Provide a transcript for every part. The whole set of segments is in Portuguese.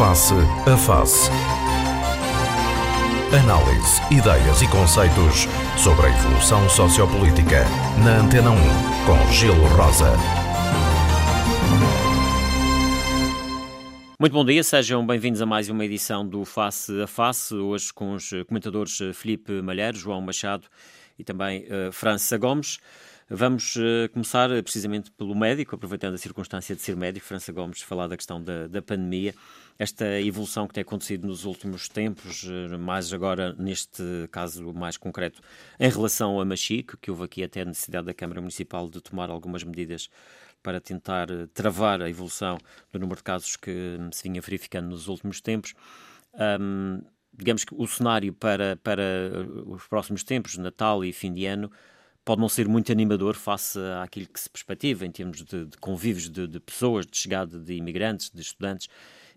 Face a Face. Análise, ideias e conceitos sobre a evolução sociopolítica. Na Antena 1, com Gelo Rosa. Muito bom dia, sejam bem-vindos a mais uma edição do Face a Face, hoje com os comentadores Felipe Malheiro, João Machado e também uh, França Gomes. Vamos uh, começar uh, precisamente pelo médico, aproveitando a circunstância de ser médico, França Gomes, falar da questão da, da pandemia, esta evolução que tem acontecido nos últimos tempos, uh, mais agora neste caso mais concreto, em relação a Machique, que houve aqui até a necessidade da Câmara Municipal de tomar algumas medidas para tentar travar a evolução do número de casos que hum, se vinha verificando nos últimos tempos. Um, digamos que o cenário para, para os próximos tempos, Natal e fim de ano, pode não ser muito animador face àquilo que se perspectiva em termos de, de convívios de, de, pessoas, de chegada de imigrantes, de estudantes.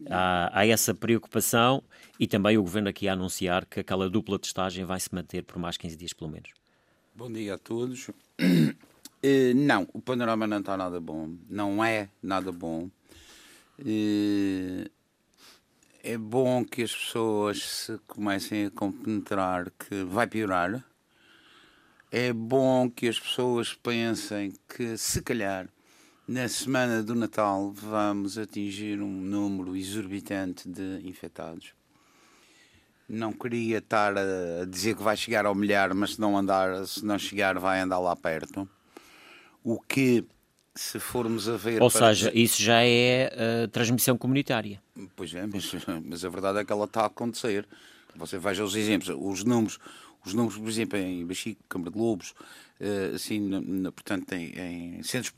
Há, há, essa preocupação e também o Governo aqui a anunciar que aquela dupla testagem vai se manter por mais 15 dias, pelo menos. Bom dia a todos. Uh, não, o panorama não está nada bom. Não é nada bom. Uh, é bom que as pessoas se comecem a compenetrar que vai piorar é bom que as pessoas pensem que, se calhar, na semana do Natal vamos atingir um número exorbitante de infectados. Não queria estar a dizer que vai chegar ao milhar, mas se não andar, se não chegar, vai andar lá perto. O que, se formos a ver. Ou seja, isso já é uh, transmissão comunitária. Pois é, mas, mas a verdade é que ela está a acontecer. Você veja os exemplos, os números, os números, por exemplo, em Baxico, Câmara de Lobos, assim, portanto, em, em centros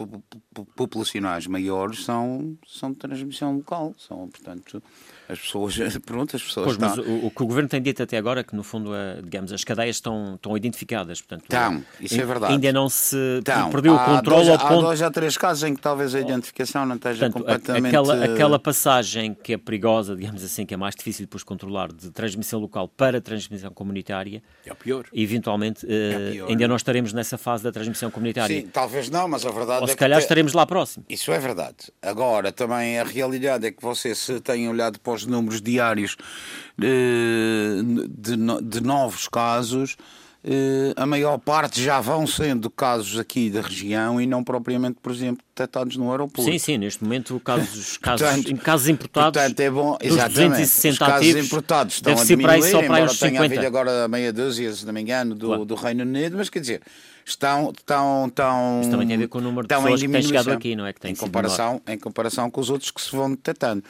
populacionais maiores são, são de transmissão local, são, portanto, as pessoas, pronto, as pessoas pois, estão... mas o, o, que o Governo tem dito até agora é que, no fundo, a, digamos, as cadeias estão, estão identificadas, portanto... Estão, isso é verdade. Ainda não se estão. perdeu há o controle dois, ao ponto... Há dois ou três casos em que talvez a identificação não esteja portanto, completamente... Aquela, aquela passagem que é perigosa, digamos assim, que é mais difícil depois controlar, de transmissão local para transmissão comunitária... É o pior. Eventualmente, é pior. ainda não estaremos nessa fase da transmissão comunitária. Sim, talvez não, mas a verdade ou é se calhar estaremos lá próximo. Isso é verdade. Agora, também a realidade é que você se tem olhado para os números diários diários de, de, novos casos, Uh, a maior parte já vão sendo casos aqui da região e não propriamente, por exemplo, detectados no aeroporto. Sim, sim, neste momento casos, casos, portanto, casos importados. Portanto, é bom, exatamente. Os casos ativos, importados estão a diminuir, aí só para embora tenha havido agora meia dúzia, se não me engano, do, claro. do Reino Unido, mas quer dizer, estão, estão, estão. Isso também tem a ver com o número de pessoas que têm chegado aqui, não é? Que tem em, comparação, em comparação com os outros que se vão detectando.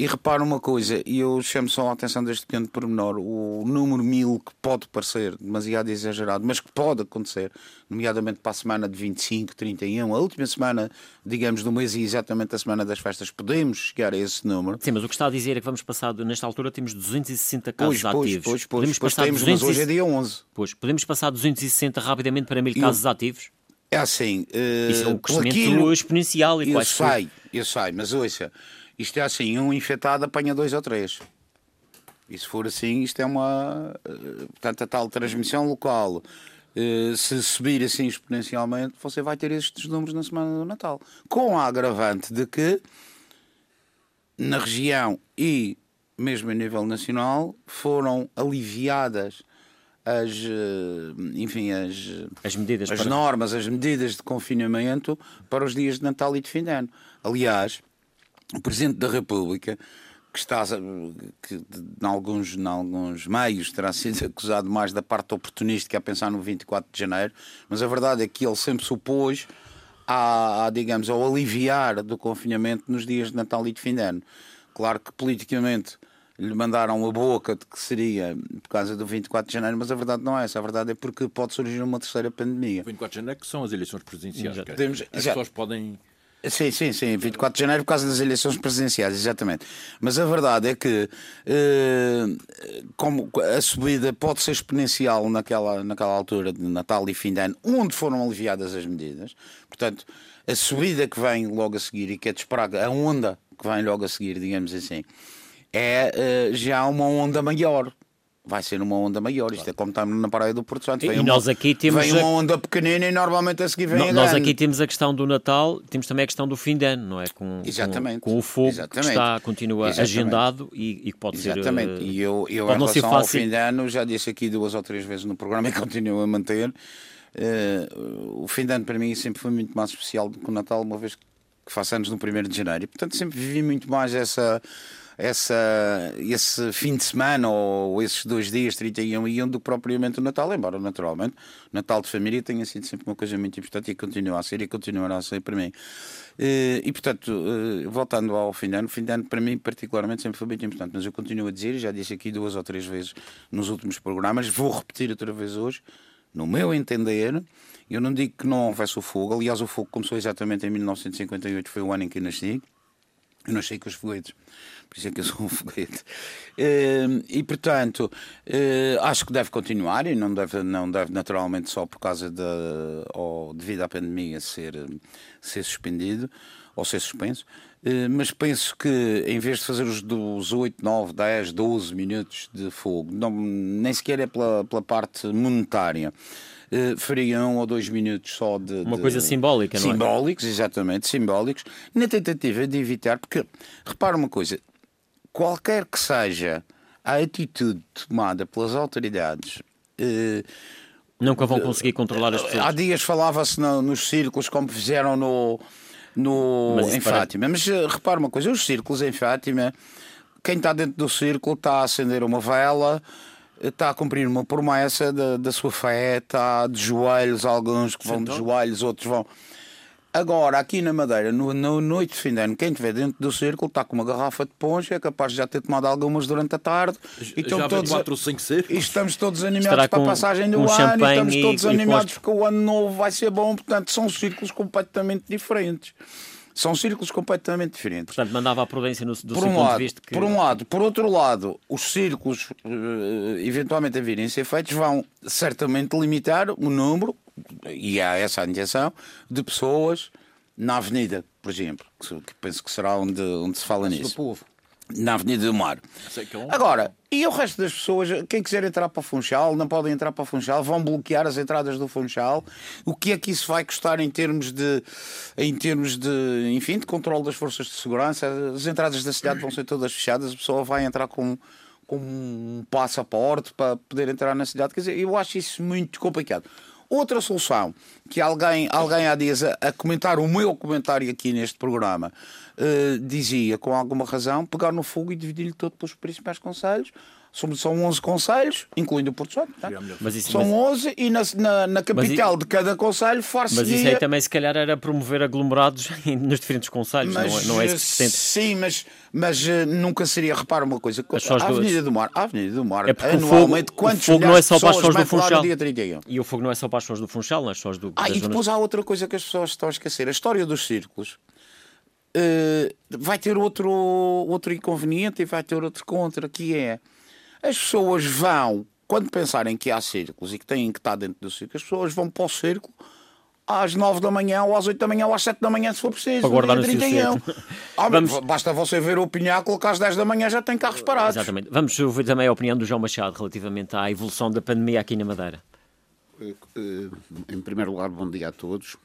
E repara uma coisa, e eu chamo só a atenção deste pequeno pormenor: o número mil que pode parecer demasiado exagerado, mas que pode acontecer, nomeadamente para a semana de 25, 31, a última semana, digamos, do mês e exatamente a semana das festas, podemos chegar a esse número. Sim, mas o que está a dizer é que vamos passar, nesta altura, temos 260 casos pois, ativos. Pois, pois, podemos pois, passar temos, 200... mas hoje é dia 11. Pois, podemos passar 260 rapidamente para mil casos ativos? É assim. Uh, Isso é um crescimento aquilo, exponencial e Eu sei, eu sei, mas ouça. Isto é assim, um infectado apanha dois ou três. E se for assim, isto é uma. Eh, portanto, a tal transmissão local. Eh, se subir assim exponencialmente, você vai ter estes números na semana do Natal. Com a agravante de que na região e mesmo a nível nacional foram aliviadas as, eh, enfim, as, as, medidas as para... normas, as medidas de confinamento para os dias de Natal e de fim de ano. Aliás, o Presidente da República, que está, que em alguns, em alguns meios terá sido acusado mais da parte oportunística a pensar no 24 de janeiro, mas a verdade é que ele sempre se opôs a, a, digamos, ao aliviar do confinamento nos dias de Natal e de fim de ano. Claro que politicamente lhe mandaram a boca de que seria por causa do 24 de janeiro, mas a verdade não é essa. A verdade é porque pode surgir uma terceira pandemia. 24 de janeiro que são as eleições presidenciais. Já, Podemos, as pessoas podem Sim, sim, sim, 24 de janeiro por causa das eleições presidenciais, exatamente. Mas a verdade é que eh, como a subida pode ser exponencial naquela, naquela altura de Natal e fim de ano, onde foram aliviadas as medidas, portanto, a subida que vem logo a seguir e que é de esperar, a onda que vem logo a seguir, digamos assim, é eh, já uma onda maior. Vai ser uma onda maior. Isto é como estamos na Praia do Porto Santo. E Vem nós uma, aqui temos vem a- uma onda pequenina e normalmente a seguir vem No- a nós aqui temos a questão do Natal, temos também a questão do fim de ano, não é? Com, com- Exatamente. Com, o fogo Exatamente. que está, continua Exatamente. agendado e, e que pode Exatamente. ser. eh, E eu, eu em relação ao fim de ano, já disse aqui duas ou três vezes no programa e continuo a manter. eh, o fim de ano para mim sempre foi muito mais especial do que o Natal, uma vez que faço anos no 1 de janeiro. E portanto sempre vivi muito mais essa, essa, esse fim de semana ou esses dois dias, 31 e 1, do que propriamente o Natal, embora naturalmente o Natal de família tenha sido sempre uma coisa muito importante e continua a ser e continuará a ser para mim. Eh, E portanto, eh, voltando ao fim de ano, o fim de ano para mim particularmente sempre foi muito importante, mas eu continuo a dizer, já disse aqui duas ou três vezes nos últimos programas, vou repetir outra vez hoje, no meu entender, eu não digo que não houvesse o fogo, aliás o fogo começou exatamente em 1958, foi o ano em que eu nasci, eu nasci com os foguetes, por isso é que eu sou um foguete. Eh, E, portanto, eh, acho que deve continuar e não deve, não deve naturalmente só por causa da, ou devido à pandemia ser, ser suspendido ou ser suspenso. Eh, Mas penso que em vez de fazer os dos 8, 9, 10, 12 minutos de fogo, não, nem sequer é pela, pela parte monetária, eh, faria um ou dois minutos só de. Uma de- coisa simbólica, não é? Simbólicos, exatamente, simbólicos, na tentativa de evitar, porque repara uma coisa, qualquer que seja a atitude tomada pelas autoridades. eh, Nunca vão conseguir controlar as pessoas. Há dias falava-se no- nos círculos como fizeram no, no, Mas em Fátima. Mas eh, repara uma coisa: os círculos em Fátima, quem está dentro do círculo está a acender uma vela, está a cumprir uma promessa da, da sua fé, está de joelhos, alguns que vão de joelhos, outros vão. Agora, aqui na Madeira, no, no noite de fim de ano, quem estiver dentro do círculo está com uma garrafa de poncha, é capaz de já ter tomado algumas durante a tarde. e Já todos quatro ou cinco cercos. e estamos todos animados Estará para a passagem do com ano e estamos e- todos e animados posto. porque o ano novo vai ser bom, portanto são círculos completamente diferentes. São círculos completamente diferentes. Portanto, mandava a prudência no, do Por seu um, ponto lado, de vista. Que... por um lado, por outro lado, os círculos eh, eventualmente a virem a ser feitos vão certamente limitar o número, e há essa a intenção, de pessoas na avenida, por exemplo, que, penso que será onde, onde se fala do nisso povo. na Avenida do Mar. É Agora, e o resto das pessoas, quem quiser entrar para o Funchal, não podem entrar para o Funchal, vão bloquear as entradas do Funchal. O que é que isso vai custar em termos de, em termos de, enfim, de controle das forças de segurança? As entradas da cidade vão ser todas fechadas, a pessoa vai entrar com com um passaporte para poder entrar na cidade. Quer dizer, eu acho isso muito complicado. Outra solução que alguém, alguém há dias a, a comentar o meu comentário aqui neste programa eh, dizia com alguma razão pegar no fogo e dividir-lhe todo pelos principais conselhos. São, são 11 conselhos, incluindo o Porto Santo. é? Mas isso- são mas- 11 e na, na, na capital de cada conselho far-se Mas isso aí também, se calhar, era promover aglomerados nos diferentes conselhos, não, é, não é isso que se pretende. Sim, mas, mas eh, nunca seria. Repara uma coisa: pessoas a Avenida do Mar, a Avenida do Mar, É porque o fogo- anualmente, o quantos fogo não é só de para as pessoas do Funchal. no dia 31? E o fogo não é só para as pessoas do Funchal, não é só as do, Ah, das e zonas- depois há outra coisa que as pessoas estão a esquecer: a história dos círculos. eh, vai ter outro, outro inconveniente e vai ter outro contra, que é as pessoas vão, quando pensarem que há círculos e que têm que estar dentro do círculo, as pessoas vão para o círculo às 9 da manhã, ou às 8 da manhã, ou às 7 da manhã, se for preciso. Para guardar no seu 31. cedo. Ah, Vamos- Basta você ver o pináculo que às 10 da manhã já tem carros parados. Exatamente. Vamos ouvir também a opinião do João Machado relativamente à evolução da pandemia aqui na Madeira. Eh, Em primeiro lugar, bom dia a todos.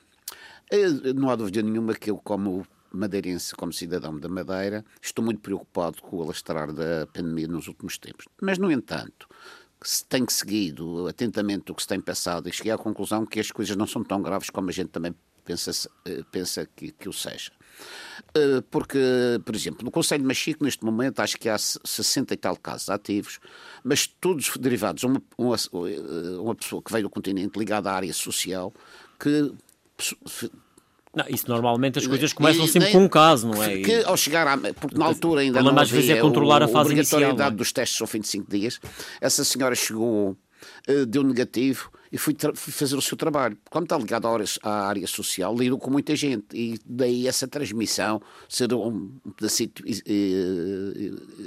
Eh, Não há dúvida nenhuma que eu, como madeirense, como cidadão da Madeira, estou muito preocupado com o alastrar da pandemia nos últimos tempos. Mas, no entanto, se tenho seguido atentamente o que se tem passado e cheguei à conclusão que as coisas não são tão graves como a gente também pensa, eh, pensa que, que o seja. Eh, Porque, por exemplo, no Conselho de Machico, neste momento, acho que há 60 e tal casos ativos, mas todos derivados a uma, uma, eh, uma pessoa que veio do continente ligada à área social, que Não, isso normalmente as coisas começam e sempre com um caso, não é? Que ao chegar à. Porque na altura ainda problema não às vezes é controlar a fase inicial, obrigatoriedade não é? dos testes ao fim de 5 dias. Essa senhora chegou, eh, deu negativo e fui, fui, fazer o seu trabalho. Quando está ligado à área, à área, social, lido com muita gente e daí essa transmissão ser um, um pedacito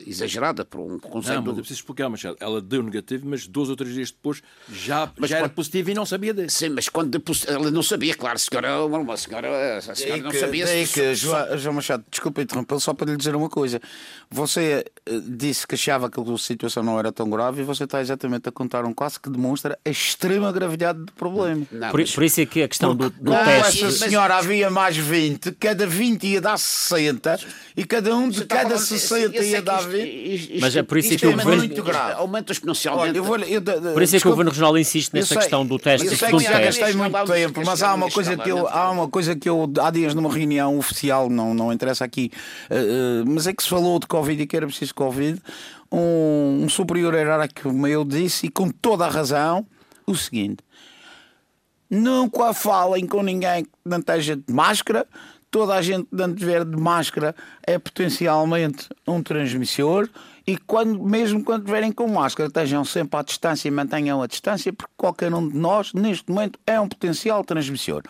exagerada por um conceito. Não, mas é preciso explicar, Machado. Ela deu negativo, mas dois ou três dias depois já, mas já quando, era positivo e não sabia disso. Sim, mas quando ela não sabia, claro, a senhora, uma senhora, a senhora não sabia. Daí que, João, João Machado, desculpa interrompê-lo, só para lhe dizer uma coisa. Você eh, disse que achava que a situação não era tão grave e você está exatamente a contar um caso que demonstra a extrema gravidade do problema. Não, por, mas... por, isso é que a questão do, do não, teste. Essa senhora havia mais 20, cada 20 ia dar 60 e cada um de cada 60 ia dar 20. Mas é por isso é que o é governo. muito grave. Aumenta exponencialmente. Por isso é que o Governo Regional insiste nessa questão do teste. Eu sei que já gastei muito tempo, mas há uma coisa que eu, há uma coisa que eu há dias numa reunião oficial, não, não interessa aqui, uh, mas é que se falou de Covid e que era preciso Covid. Um, um superior hierárquico meu disse, e com toda a razão, o seguinte: nunca falem com ninguém que não esteja de máscara. Toda a gente que não tiver de máscara é potencialmente um transmissor e quando, mesmo quando estiverem com máscara, estejam sempre à distância e mantenham a distância, porque qualquer um de nós, neste momento, é um potencial transmissor.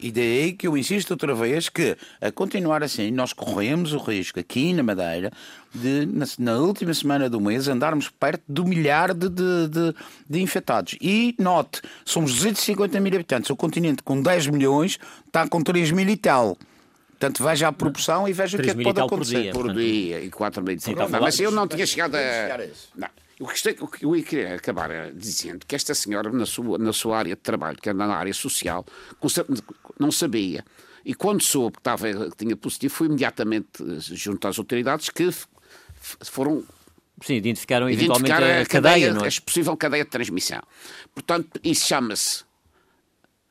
E daí que eu insisto outra vez que, a continuar assim, nós corremos o risco aqui na Madeira de, na, na última semana do mês, andarmos perto do milhar de, de, de, de, infectados. E note, somos 250 mil habitantes. O continente com 10 milhões está com 3 mil e tal. Portanto, veja a proporção e veja o que é que pode acontecer. Por dia, por dia e 4 mil por hora. Mas eu não tinha chegado a. Não. O que eu queria acabar eh, dizendo que esta senhora, na sua, na sua área de trabalho, que é na área social, não sabia. E quando soube que, estava, que tinha positivo, foi imediatamente eh, junto às autoridades que foram Sim, identificaram eventualmente a, a, cadeia, não é? A possível cadeia de transmissão. Portanto, isso chama-se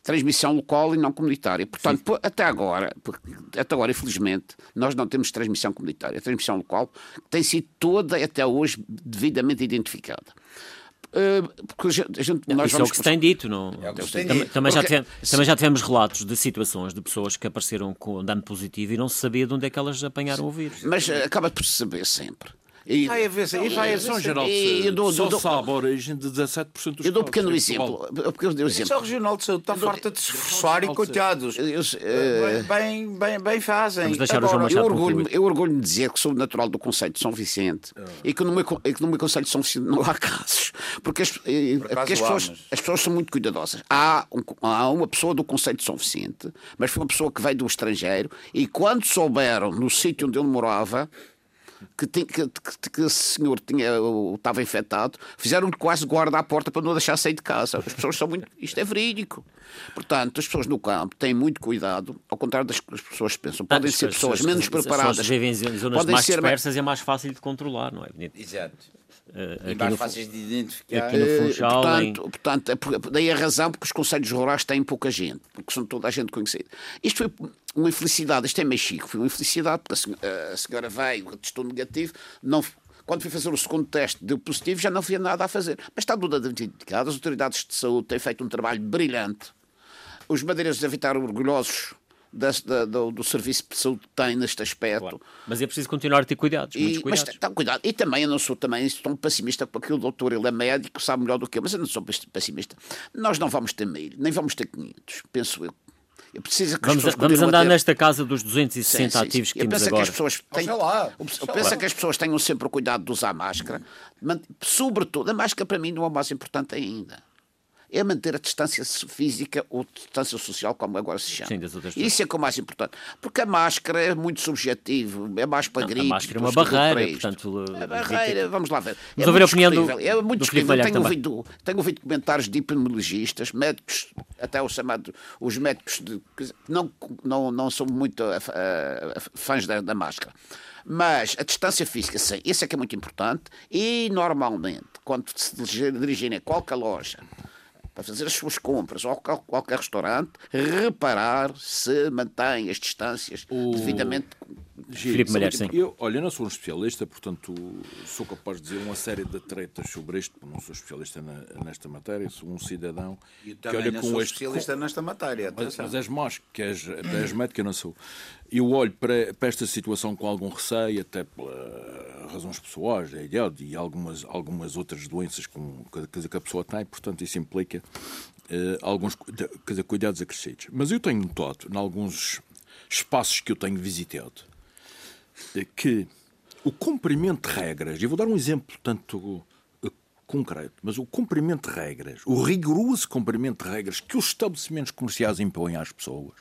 transmissão local e não comunitária. Portanto, Sim. até agora, até agora, infelizmente, nós não temos transmissão comunitária. A transmissão local tem sido toda, até hoje, devidamente identificada. Uh, porque a gente, nós Isso é o que se tem dito, não? É também, também, já tivemos, também já tivemos relatos de situações de pessoas que apareceram com dano positivo e não se sabia de onde é que elas apanharam o vírus. Mas uh, acaba por se saber sempre. E, vai haver, e vai haver. São Geral de Saúde só do, sabe a origem de 17% dos Eu dou um pequeno exemplo. Eu exemplo. O Regional de Saúde está farta de se esforçar e coitados. Eu, uh, bem, bem, bem fazem. Agora, eu orgulho, eu orgulho de dizer que sou natural do Conselho de São Vicente oh. e, que no meu, e que no meu Conselho de São Vicente não há casos. Porque as, eh, porque as, pessoas, as pessoas são muito cuidadosas. Há, um, há uma pessoa do Conselho de São Vicente, mas foi uma pessoa que veio do estrangeiro e quando souberam no sítio onde ele morava que, que, que, que o senhor tinha, estava infectado, fizeram-lhe quase guarda à porta para não deixar sair de casa. As pessoas são muito. Isto é verídico. Portanto, as pessoas no campo têm muito cuidado, ao contrário das que as pessoas pensam. Podem ah, ser pessoas, pessoas menos preparadas. As vivem em zonas mais dispersas e é mais fácil de controlar, não é? Exato. Uh, mais no, fáceis de identificar. Aqui no Funchal, portanto, em... portanto, é daí a razão porque os conselhos rurais têm pouca gente, porque são toda a gente conhecida. Isto foi uma infelicidade, isto é meio chico, foi uma infelicidade porque a senhora, a senhora veio, testou negativo, não, quando fui fazer o segundo teste, deu positivo, já não havia nada a fazer. Mas está tudo identificado, as autoridades de saúde têm feito um trabalho brilhante. Os madeirenses devem estar orgulhosos da, da, do, do, serviço de saúde que tem neste aspecto. Claro. Mas é preciso continuar a ter cuidados, e, cuidados. Mas, tá, cuidado. E também eu não sou também tão pessimista porque o doutor ele é médico, sabe melhor do que eu, mas eu não sou pessimista. Nós não vamos ter mil, nem vamos ter 500, penso eu. Eu preciso que vamos, vamos andar ter... nesta casa dos 260 sim, sim, ativos que temos agora. Que as pessoas têm... lá, eu penso que as pessoas tenham sempre o cuidado de usar máscara. Sobretudo, a máscara para mim não é o mais importante ainda é manter a distância física ou distância social, como agora se chama. Sim, das outras Isso é que é o mais importante. Porque a máscara é muito subjetivo, é mais para gripes. A máscara é uma barreira, portanto... A barreira, vamos lá ver. Vamos é ouvir a opinião do, É muito discutível. Tenho ouvido, tenho ouvido comentários de epidemiologistas, médicos, até os chamados, os médicos de, não, não, não são muito uh, fãs da, da máscara. Mas a distância física, sim, isso é que é muito importante. E normalmente, quando se dirigirem a qualquer loja, para fazer as suas compras ou qualquer restaurante, reparar se mantém as distâncias o... devidamente. Filipe Malher, sim. Eu, olha, não sou um especialista, portanto sou capaz de dizer uma série de tretas sobre isto, não sou especialista na, nesta matéria, sou um cidadão e que olha não com sou este... especialista nesta matéria. Mas, mas és mais, que és, és médico, eu não sou. Eu olho para, para esta situação com algum receio, até por razões pessoais, da idade e algumas, algumas outras doenças com, que, que a pessoa tem, portanto isso implica uh, alguns quer dizer, cuidados acrescidos. Mas eu tenho notado, em alguns espaços que eu tenho visitado, que o cumprimento de regras, e vou dar um exemplo tanto concreto, mas o cumprimento de regras, o rigoroso cumprimento de regras que os estabelecimentos comerciais impõem às pessoas,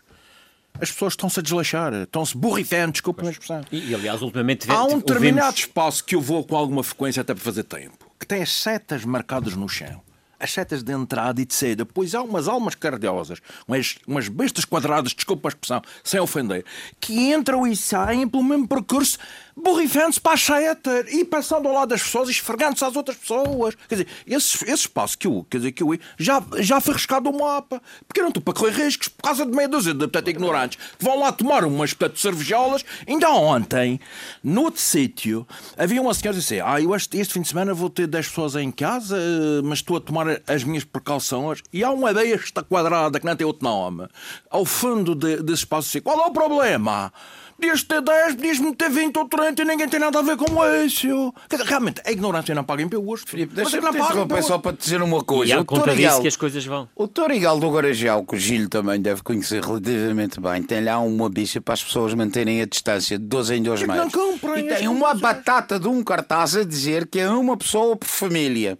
as pessoas estão-se a desleixar, estão-se borrifando, desculpa a expressão. E, e, aliás, ultimamente Há um determinado espaço que eu vou com alguma frequência até para fazer tempo, que tem as setas marcadas no chão as setas de entrada e de saída, pois há umas almas cardiosas, umas, umas bestas quadradas, desculpa a expressão, sem ofender, que entram e saem pelo mesmo percurso, borrifando-se para a seta e passando ao lado das pessoas e esfregando-se às outras pessoas. Quer dizer, esse, esse espaço que eu, quer dizer, que eu já, já foi riscado o mapa, porque não estou para correr riscos por causa de meia dúzia de portanto, ignorantes que vão lá tomar umas portanto, cervejolas. Ainda ontem, no outro sítio, havia uma senhora que disse: Ah, eu este, este fim de semana vou ter 10 pessoas em casa, mas estou a tomar as minhas precauções e há uma besta quadrada que não tem outro nome ao fundo de, desse espaço. Qual é o problema? Podias ter 10, podias-me ter 20 ou 30 e ninguém tem nada a ver com isso. Quer dizer, realmente, a ignorância não paga pelo gosto. Filipe, deixa-me te interromper só para te dizer uma coisa. E há conta disso que as coisas vão. O Torigal do Guarajal, que o Gil também deve conhecer relativamente bem, tem lá uma bicha para as pessoas manterem a distância de 12 em 2 metros. Não comprem, e tem uma batata de um cartaz a dizer que é uma pessoa por família.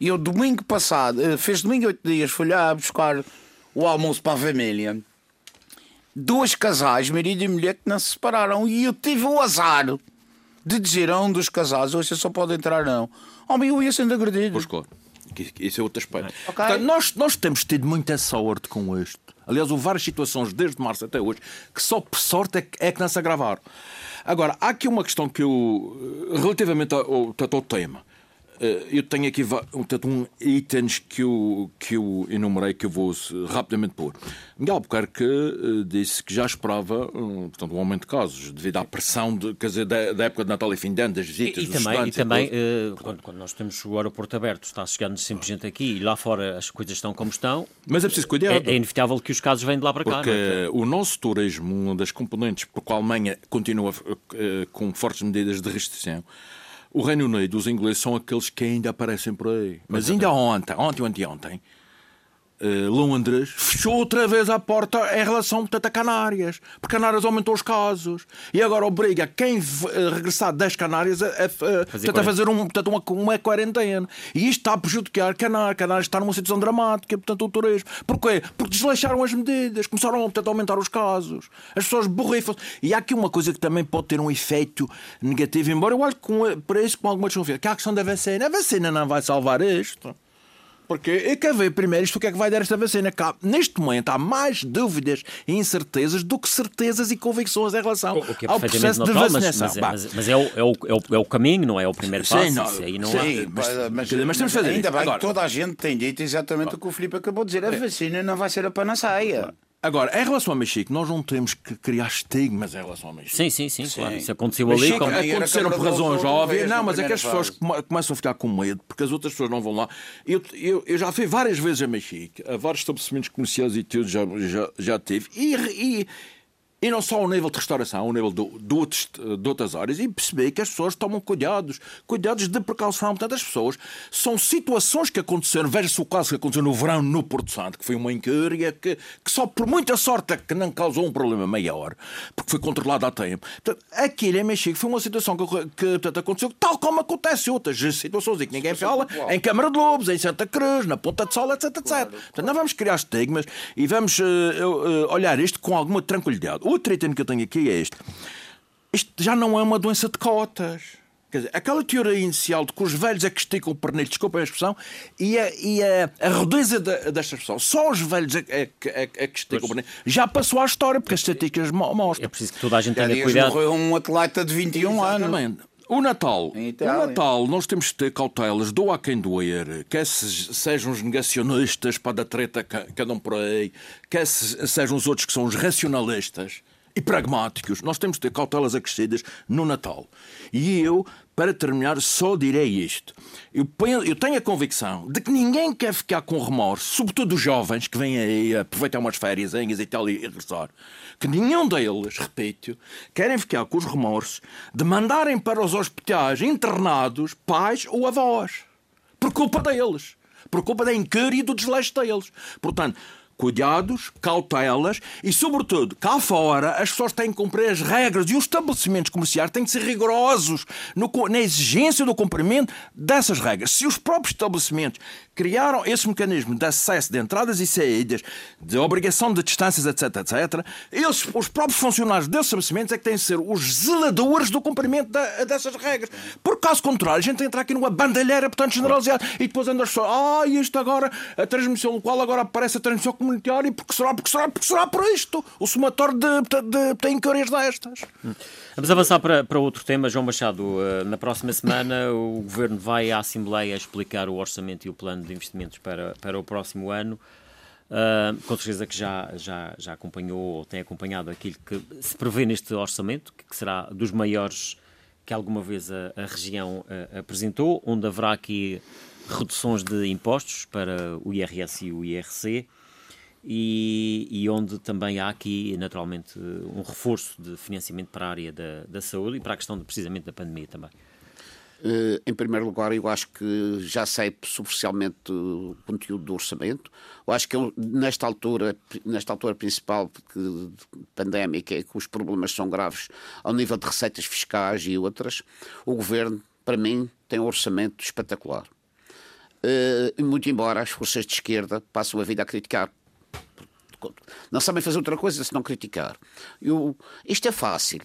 E eu, domingo passado, eh, fez domingo oito dias, fui lá buscar o almoço para a família. Dois casais, marido e mulher, que não se separaram. E eu tive o azar de dizer a um dos casais: hoje só pode entrar, não. Homem, eu ia sendo agredido. Pois claro. Isso é outro aspecto. Okay. Portanto, nós, nós temos tido muita sorte com isto. Aliás, houve várias situações, desde março até hoje, que só por sorte é que, é que não se agravaram. Agora, há aqui uma questão que eu, relativamente ao, ao, ao tema, eh, eu tenho aqui portanto, um itens que eu, que eu enumerei que eu vou rapidamente pôr. Miguel Albuquerque eh, disse que já esperava portanto, um aumento de casos devido à pressão de, quer dizer, da, da época de Natal e fim de ano, das visitas e, e também, e também uh, quando, quando, nós temos o aeroporto aberto, está chegando sempre gente aqui e lá fora as coisas estão como estão. Mas é preciso cuidar. É, é inevitável que os casos venham de lá para cá. Porque é? o nosso turismo, uma das componentes por qual a Alemanha continua com fortes medidas de restrição, o Reino Unido, os ingleses, são aqueles que ainda aparecem por aí. Mas ainda ontem, ontem ou anteontem, Uh, Londres fechou outra vez a porta em relação portanto, a Canárias, porque Canárias aumentou os casos e agora obriga quem uh, regressar das Canárias a, a, a, fazer, a fazer um, portanto, uma, uma quarentena. E isto está a prejudicar Canárias. Canárias está numa situação dramática, portanto, o turismo. Porquê? Porque desleixaram as medidas, começaram portanto, a aumentar os casos, as pessoas borrifam. E há aqui uma coisa que também pode ter um efeito negativo, embora eu que com, para isso com alguma desconfiança, que é a questão da vacina. A vacina não vai salvar isto. Porque eu quero ver primeiro isto o que é que vai dar esta vacina. Neste momento há mais dúvidas e incertezas do que certezas e convicções em relação o, que é ao processo de vacinação. Mas, mas, mas, mas é, o, é, o, é, o, é, o, caminho, não é o primeiro passo. Sim, não, aí não sim há... mas, mas, mas, temos fazer Ainda bem Agora, que toda a gente tem dito exatamente o que o Filipe acabou de dizer. A vacina não vai ser a panaceia. Agora, em relação ao Mexico, nós não temos que criar estigmas em relação ao Mexico. Sim, sim, sim, sim. claro. Isso aconteceu ali. Como... Aconteceram por razões óbvias. Não, mas é que as pessoas começam a ficar com medo porque as outras pessoas não vão lá. Eu, eu, eu já fui várias vezes a Mexico, a vários estabelecimentos comerciais e tudo já, já, já tive. E, e e não só ao nível de restauração, ao nível de, de, outros, de outras áreas, e perceber que as pessoas tomam cuidados, cuidados de precaução. Portanto, as pessoas são situações que aconteceram. Veja-se o caso que aconteceu no verão no Porto Santo, que foi uma incúria que, que só por muita sorte é que não causou um problema maior, porque foi controlado há tempo. Portanto, aquilo em Mexico foi uma situação que, que portanto, aconteceu tal como acontece outras situações em que ninguém fala, em Câmara de Lobos, em Santa Cruz, na Ponta de Sol, etc, etc. Portanto, não vamos criar estigmas e vamos uh, uh, olhar isto com alguma tranquilidade. Outro item que eu tenho aqui é este. Isto já não é uma doença de cotas. Quer dizer, aquela teoria inicial de que os velhos é que esticam o pernilho, desculpa a expressão, e a, e a, a rudeza desta expressão, só os velhos é, é, é, é que esticam o pernilho, já passou à história, porque as estatísticas mostram. É preciso que toda a gente tenha cuidado. morreu um atleta de 21 Exatamente. anos. O Natal, o Natal, nós temos que ter cautelas, do a quem doer, quer sejam os negacionistas para da treta que andam por aí, quer sejam os outros que são os racionalistas e pragmáticos. Nós temos que ter cautelas acrescidas no Natal. E eu, para terminar, só direi isto. Eu, eu tenho a convicção de que ninguém quer ficar com remorso, sobretudo os jovens que vêm aí aproveitar umas férias e tal e regressar, que nenhum deles, repito, querem ficar com os remorsos de mandarem para os hospitais internados pais ou avós. Por culpa deles. Por culpa da incúria e do desleixo deles. Portanto, cuidados, cautelas e, sobretudo, cá fora, as pessoas têm que cumprir as regras e os estabelecimentos comerciais têm que ser rigorosos no, na exigência do cumprimento dessas regras. Se os próprios estabelecimentos criaram esse mecanismo de acesso de entradas e saídas, de obrigação de distâncias, etc, etc, eles, os próprios funcionários desses estabelecimentos é que têm de ser os zeladores do cumprimento da, dessas regras. Por caso contrário, a gente entra aqui numa bandalheira, portanto, generalizada, e depois anda pessoas, ah, isto agora, a transmissão local agora aparece a transmissão comunitária, porque será, porque será, porque será por isto, o somatório de, de, de incórias destas. Vamos avançar para, para outro tema, João Machado. Eh, na próxima semana o Governo vai à Assembleia explicar o orçamento e o plano de investimentos para, para o próximo ano. Uh, com certeza que já, já, já acompanhou ou tem acompanhado aquilo que se prevê neste orçamento, que será dos maiores que alguma vez a, a região uh, apresentou, onde haverá aqui reduções de impostos para o IRS e o IRC e, e, onde também há aqui, naturalmente, um reforço de financiamento para a área da, da saúde e para a questão de, precisamente da pandemia também. Uh, em primeiro lugar, eu acho que já sei superficialmente o conteúdo do orçamento. Eu acho que nesta altura, nesta altura principal que, pandémica, é que os problemas são graves ao nível de receitas fiscais e outras, o governo, para mim, tem um orçamento espetacular. Uh, muito embora as forças de esquerda passem a vida a criticar não sabem fazer outra coisa senão criticar. Eu, isto é fácil.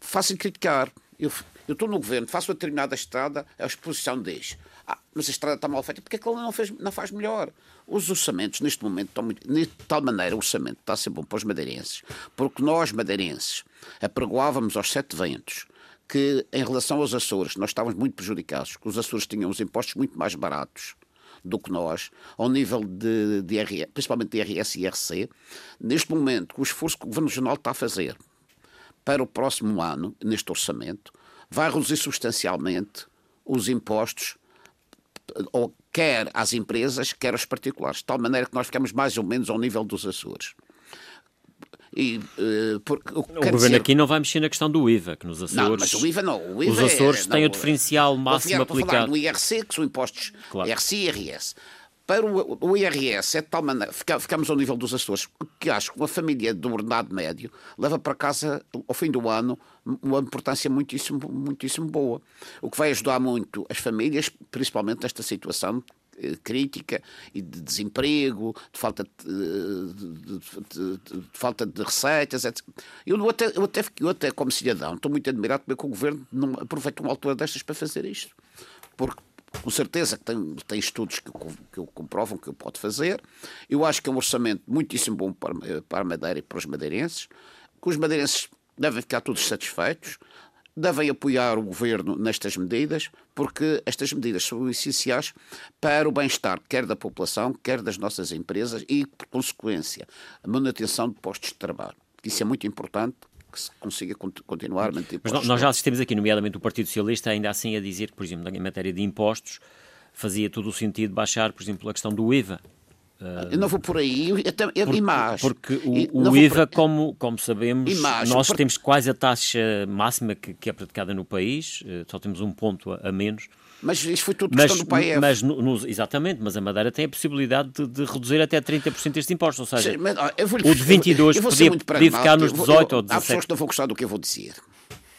Fácil criticar. Eu, estou no governo, faço uma determinada estrada, a exposição diz. Ah, mas a estrada está mal feita, porque é que ele não, fez, não faz melhor? Os orçamentos, neste momento, estão muito, de tal maneira, o orçamento está a ser bom para os madeirenses, porque nós, madeirenses, apregoávamos aos sete ventos que, em relação aos Açores, nós estávamos muito prejudicados, que os Açores tinham os impostos muito mais baratos do que nós, ao nível de, de principalmente de IRS e IRC. Neste momento, o esforço que o Governo Regional está a fazer para o próximo ano, neste orçamento, vai reduzir substancialmente os impostos ou quer às empresas, quer aos particulares, de tal maneira que nós ficamos mais ou menos ao nível dos Açores. E, uh, por, o, o governo dizer... aqui não vai mexer na questão do IVA, que nos Açores. Não, mas o IVA não. O IVA os Açores é, têm não, o diferencial máximo aplicado. Do IRC, que são impostos claro. IRC e IRS. Para o, o, IRS é de tal maneira, ficamos ao nível dos Açores, que acho que uma família do ordenado médio leva para casa, ao fim do ano, uma importância muitíssimo, muitíssimo boa. O que vai ajudar muito as famílias, principalmente nesta situação crítica e de desemprego, de falta de, de, de, de falta de receitas, etc. Eu até, eu, até, eu até, como cidadão, estou muito admirado porque o governo não aproveita uma altura destas para fazer isto. Porque com certeza que tem, tem estudos que, que comprovam que pode fazer. Eu acho que é um orçamento muitíssimo bom para, para a Madeira e para os madeirenses, que os madeirenses devem ficar todos satisfeitos devem apoiar o governo nestas medidas, porque estas medidas são essenciais para o bem-estar, quer da população, quer das nossas empresas e, por consequência, a manutenção de postos de trabalho. Isso é muito importante que se consiga continuar a manter Mas nós já assistimos aqui, nomeadamente o Partido Socialista, ainda assim a dizer que, por exemplo, em matéria de impostos, fazia todo o sentido baixar, por exemplo, a questão do IVA, eu não vou por aí, até, porque, e mais. Porque o, o IVA, por... como, como sabemos, nós temos quase a taxa máxima que, que, é praticada no país, eh, só temos um ponto a, a menos. Mas isso foi tudo questão mas, do PAEF. Mas, no, no, exatamente, mas a Madeira tem a possibilidade de, de reduzir até 30% estes impostos, ou seja, Sim, mas, vou, o de 22 eu, eu podia, podia ficar nos 18 eu, ou 17. Há pessoas que não vão gostar do que eu vou dizer.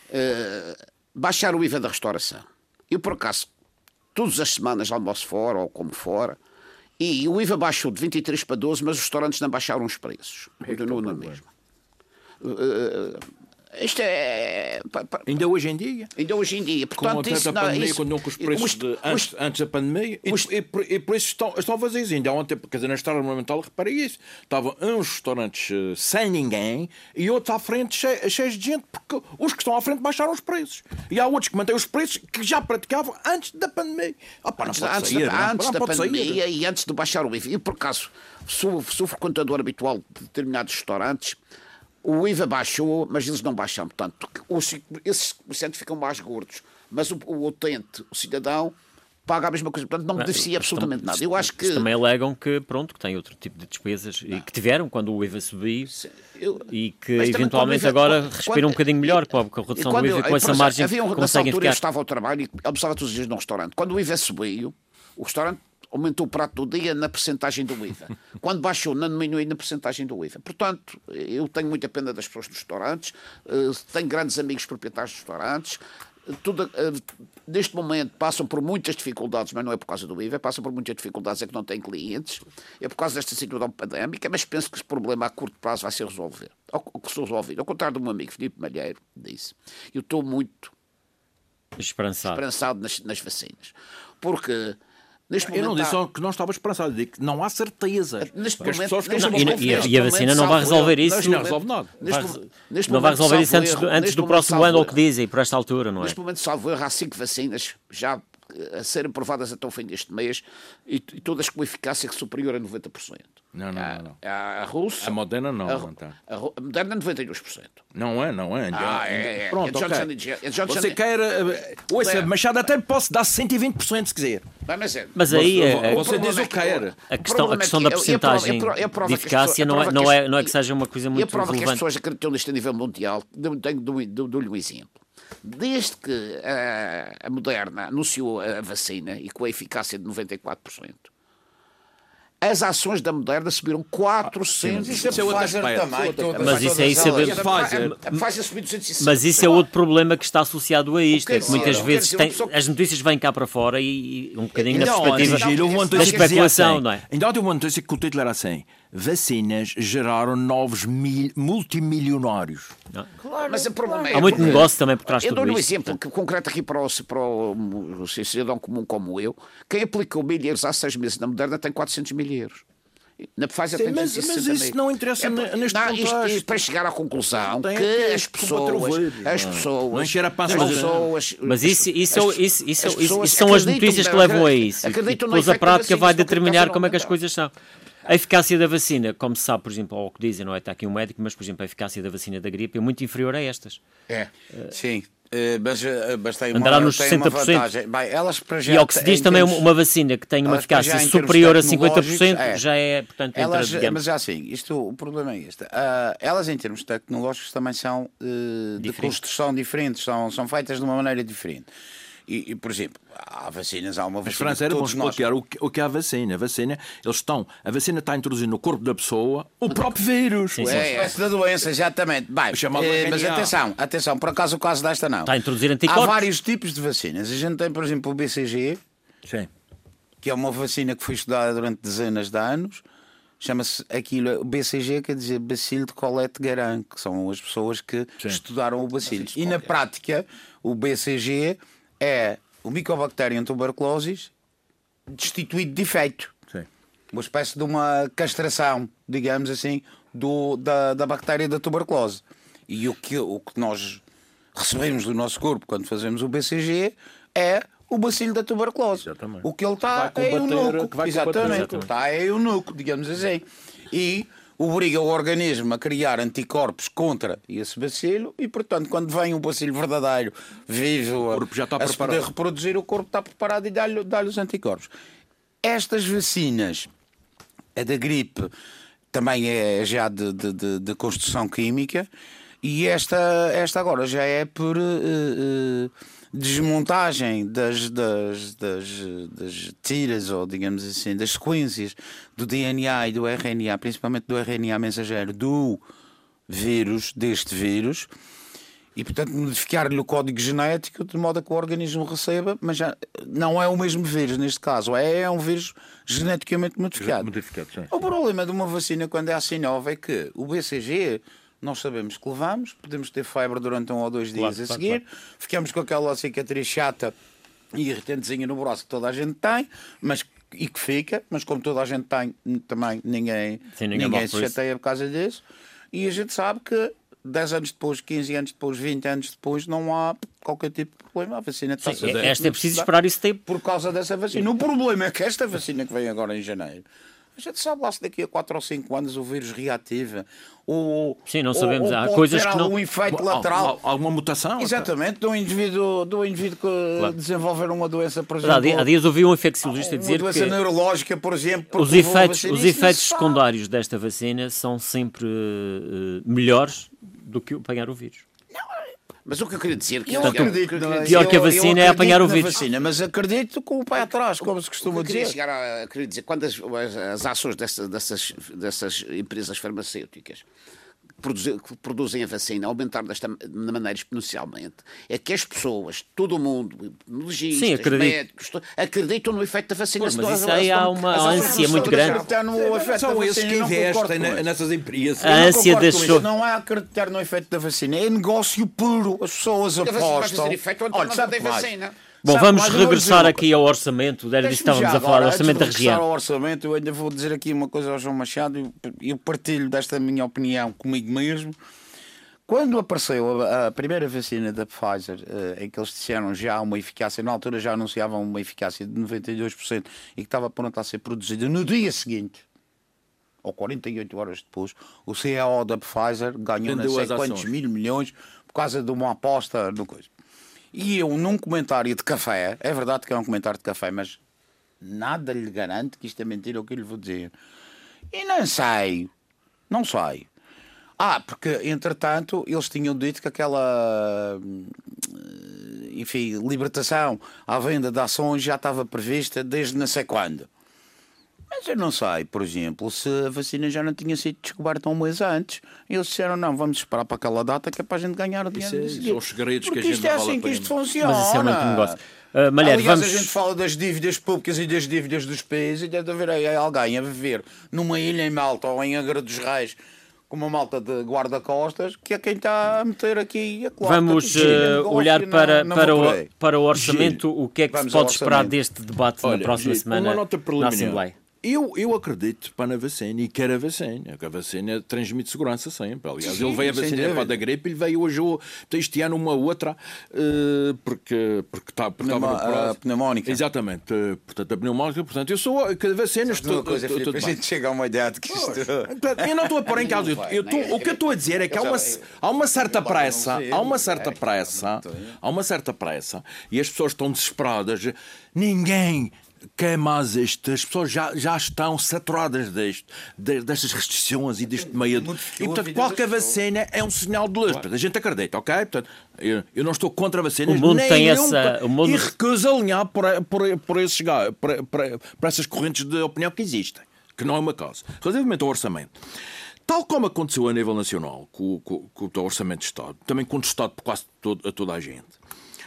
Uh, baixar o IVA da restauração. Eu, por acaso, todas as semanas almoço fora ou como fora, e o IVA baixou de 23 para 12, mas os restaurantes não baixaram os preços. Continuam na mesma. Uh, isto é. Ainda hoje em dia? Ainda hoje em dia. Portanto, Com isso, a pandemia, isso, quando não com os preços de, antes, antes da pandemia, e, e, e, por isso estão, estão vazios. Ainda ontem, quer dizer, na história ornamental, reparei isso. Estavam uns restaurantes uh, sem ninguém e outros à frente cheios, cheios de gente, porque os que estão à frente baixaram os preços. E há outros que mantêm os preços que já praticavam antes da pandemia. Ah, pá, antes, antes, sair, da, antes da pandemia sair. e antes de baixar o IVA. E por acaso, sou, sou frequentador habitual de determinados restaurantes o IVA baixou, mas eles não baixam. Portanto, os, esses comerciantes ficam mais gordos. Mas o, o utente, o cidadão, paga a mesma coisa. Portanto, não beneficia absolutamente nada. Eu acho que... Também alegam que, pronto, que têm outro tipo de despesas não. e que tiveram quando o IVA subiu eu... e que eventualmente IVA, agora quando, respiram um bocadinho melhor com a, com a redução do IVA, com essa margem havia um, conseguem ficar... eu estava ao trabalho e almoçava todos os dias num restaurante. Quando o IVA subiu, o restaurante aumentou o prato do dia na percentagem do IVA. Quando baixou, não diminuiu na percentagem do IVA. Portanto, eu tenho muita pena das pessoas dos restaurantes, eh, tenho grandes amigos proprietários de restaurantes, tudo, eh, neste momento passam por muitas dificuldades, mas não é por causa do IVA, passam por muitas dificuldades, é que não têm clientes, é por causa desta situação pandémica, mas penso que esse problema a curto prazo vai ser resolvido. Ao, resolvido. Ao contrário do meu amigo Filipe Malheiro disse, eu estou muito esperançado, esperançado nas, nas vacinas. Porque Neste eu não disse só que não estava esperançado, digo que não há certeza. Neste momento, não, e, e, a vacina não vai resolver isso. Não resolve nada. Neste, neste não vai resolver isso antes, do, antes do próximo ano, ou que dizem, por esta altura, não é? Neste momento, salvo erro, há cinco vacinas já a serem aprovadas até o fim deste mês e, e todas com eficácia superior a 90%. Não, não, não. não. A, a Rússia. A Moderna não, a, a, a Moderna 92%. Não é, não é. Ah, é, é, Pronto, é okay. é Você quer. Uh, ouça, Machado, até posso dar 120% se quiser. mas, é, mas aí é, você diz o que quer. A questão, a questão da porcentagem de eficácia não é, não, é, não é que seja uma coisa muito relevante. E a prova relevante. que as pessoas acreditam nisto a nível mundial, dou-lhe um exemplo. Desde que a, a Moderna anunciou a vacina e com a eficácia de 94%, as ações da Moderna subiram 400. Isso é Pfizer também. Mas isso aí sabemos. Mas isso é outro problema que está associado a isto. É que muitas vezes tem, as notícias vêm cá para fora e, um bocadinho na perspectiva da especulação, não é? Ainda ontem uma notícia que o título era assim: vacinas geraram novos mil, multimilionários. Claro, mas o problema é Há muito negócio também por trás de tudo Eu dou-lhe um exemplo que, concreto aqui para o, para o cidadão comum como eu. Quem aplicou mil euros há seis meses na Moderna tem 400 mil euros. Na Pfizer Sim, tem mas, mas isso não interessa é, neste não, isto, isto, para chegar à conclusão que as pessoas, as pessoas, não encher a pança as pessoas, mas isso, isso, isso, isso, isso, isso são as notícias que levam a isso. E depois a prática vai determinar como é que as coisas são. A eficácia da vacina, como se sabe, por exemplo, ou o que dizem, não é? Está aqui um médico, mas, por exemplo, a eficácia da vacina da gripe é muito inferior a estas. É, uh, sim. Uh, mas, uh, mas tem Andará uma, nos 60%. Bem, elas para já, e ao que se diz também termos, uma vacina que tem uma eficácia superior a 50%, é, já é, portanto, elas, entra, Mas já assim, isto, o problema é este. Uh, elas, em termos tecnológicos, também são de construção diferente, são, são feitas de uma maneira diferente. E, e, por exemplo, há vacinas, há uma vacina. Mas França era bom explicar nós... o, que, é a vacina. A vacina, eles estão, a vacina está introduzindo no corpo da pessoa o próprio vírus. Sim, sim. É, é da doença, exatamente. Bem, é, mas atenção, atenção, por acaso o caso desta não. Está a introduzir anticorpos. Há vários tipos de vacinas. A gente tem, por exemplo, o BCG, sim. que é uma vacina que foi estudada durante dezenas de anos. Chama-se aquilo, o BCG quer dizer Bacilo de Colette Garan, que são as pessoas que sim. estudaram o bacilo. E na prática, o BCG é o Mycobacterium tuberculosis destituído de efeito. Sim. Uma espécie de uma castração, digamos assim, do, da, da bactéria da tuberculose. E o que, o que nós recebemos do nosso corpo quando fazemos o BCG é o bacilo da tuberculose. Exatamente. O que ele está é eunuco. Exatamente. Está é eunuco, digamos assim. E obriga o organismo a criar anticorpos contra esse bacilo e, portanto, quando vem um bacilo verdadeiro, vivo, o já está a, a poder reproduzir, o corpo está preparado e dá-lhe dá os anticorpos. Estas vacinas, a da gripe, também é já de, de, de, de construção química e esta, esta agora já é por. Uh, uh, desmontagem das, das, das, das tiras, ou digamos assim, das sequências do DNA e do RNA, principalmente do RNA mensageiro do vírus, deste vírus, e portanto modificar-lhe o código genético de modo a que o organismo receba, mas já não é o mesmo vírus neste caso, é, é um vírus geneticamente modificado. modificado o problema de uma vacina quando é assim nova é que o BCG nós sabemos que levamos, podemos ter febre durante um ou dois dias claro, a seguir, claro. ficamos com aquela cicatriz chata e irritantezinha no braço que toda a gente tem, mas e que fica, mas como toda a gente tem, também ninguém, Sim, ninguém, ninguém se chateia por causa disso. E a gente sabe que 10 anos depois, 15 anos depois, 20 anos depois, não há qualquer tipo de problema. A vacina está Sim, Esta é preciso esperar isso tempo. Por causa dessa vacina. O problema é que esta vacina que vem agora em janeiro a gente sabe lá se daqui a 4 ou 5 anos o vírus reativa. Ou, Sim, não sabemos. Ou, ou Há coisas que não. algum efeito lateral. Alguma mutação? Exatamente, do indivíduo, do indivíduo que claro. desenvolver uma doença, por exemplo. Há dias ouvi um infecciologista dizer uma doença que. neurológica, por exemplo. Os efeitos, os efeitos secundários desta vacina são sempre uh, melhores do que apanhar o vírus. Mas o que eu queria dizer que eu acredito, é? pior que a vacina é apanhar o vírus. Vacina, mas acredito com o pé atrás, como se costuma dizer. Chegar a, queria dizer, quando as, as, as ações dessas, dessas, dessas empresas farmacêuticas que produzem a vacina aumentar desta maneira exponencialmente é que as pessoas, todo o mundo, legistas, Sim, médicos, acreditam no efeito da vacina. Pô, mas isso aí há uma ânsia muito grande. São esses que investem nessas empresas. A ânsia das pessoas. Não é acreditar no efeito da vacina, é negócio puro. As pessoas apostam. Olha, sabe vacina. Bom, Sabe, vamos regressar aqui ao orçamento. Era disso estávamos a falar, orçamento da região. ao orçamento, eu ainda vou dizer aqui uma coisa ao João Machado. Eu partilho desta minha opinião comigo mesmo. Quando apareceu a, a primeira vacina da Pfizer, uh, em que eles disseram já uma eficácia, na altura já anunciavam uma eficácia de 92% e que estava pronta a ser produzida no dia seguinte, ou 48 horas depois, o CEO da Pfizer ganhou não sei quantos mil milhões por causa de uma aposta no coisa. E eu, num comentário de café, é verdade que é um comentário de café, mas nada lhe garante que isto é mentira o que eu lhe vou dizer. E não sei, não sei. Ah, porque entretanto eles tinham dito que aquela enfim, libertação à venda de ações já estava prevista desde não sei quando. Mas eu não sei, por exemplo, se a vacina já não tinha sido descoberta um mês antes. E eles disseram, não, vamos esperar para aquela data que é para a gente ganhar o dinheiro. Isso é, são os segredos Porque que a gente isto é assim que isto funciona. Mas isso é muito negócio. Uh, Malher, Aliás, vamos... a gente fala das dívidas públicas e das dívidas dos países e deve haver aí alguém a viver numa ilha em Malta ou em Agra dos Reis com uma malta de guarda-costas que é quem está a meter aqui a cloca. Vamos uh, olhar para, na, para, o, para o orçamento. O que é que Vamos se pode esperar deste debate Olha, na próxima semana uma nota na Assembleia? Eu, eu acredito para a vacina e quero a vacina. A vacina transmite segurança sempre. Aliás, sim, ele veio a vacina para da gripe, ele veio hoje este ano uma outra uh, porque, porque, tá, porque Pneuma, estava a pneumónica. Exatamente. Uh, portanto, a pneumónica. Portanto, eu sou a vacina. Estou, coisa, estou, a gente chega a uma ideia de que isto. Eu não estou a pôr em causa. Eu, eu tô, o que eu estou a dizer é que há uma, há uma certa pressa. Há uma certa pressa. Há uma certa pressa. E as pessoas estão desesperadas. Ninguém quer mais isto? As pessoas já, já estão saturadas deste, destas restrições e deste meio. E, portanto, qualquer vacina é um sinal de luz. Claro. A gente acredita, ok? Portanto, eu, eu não estou contra vacinas. O mundo nem tem essa. O mundo... E recuso alinhar por, por, por, esses, por, por, por essas correntes de opinião que existem, que não é uma causa. Relativamente ao orçamento. Tal como aconteceu a nível nacional com, com, com o Orçamento de Estado, também contestado por quase todo, a toda a gente,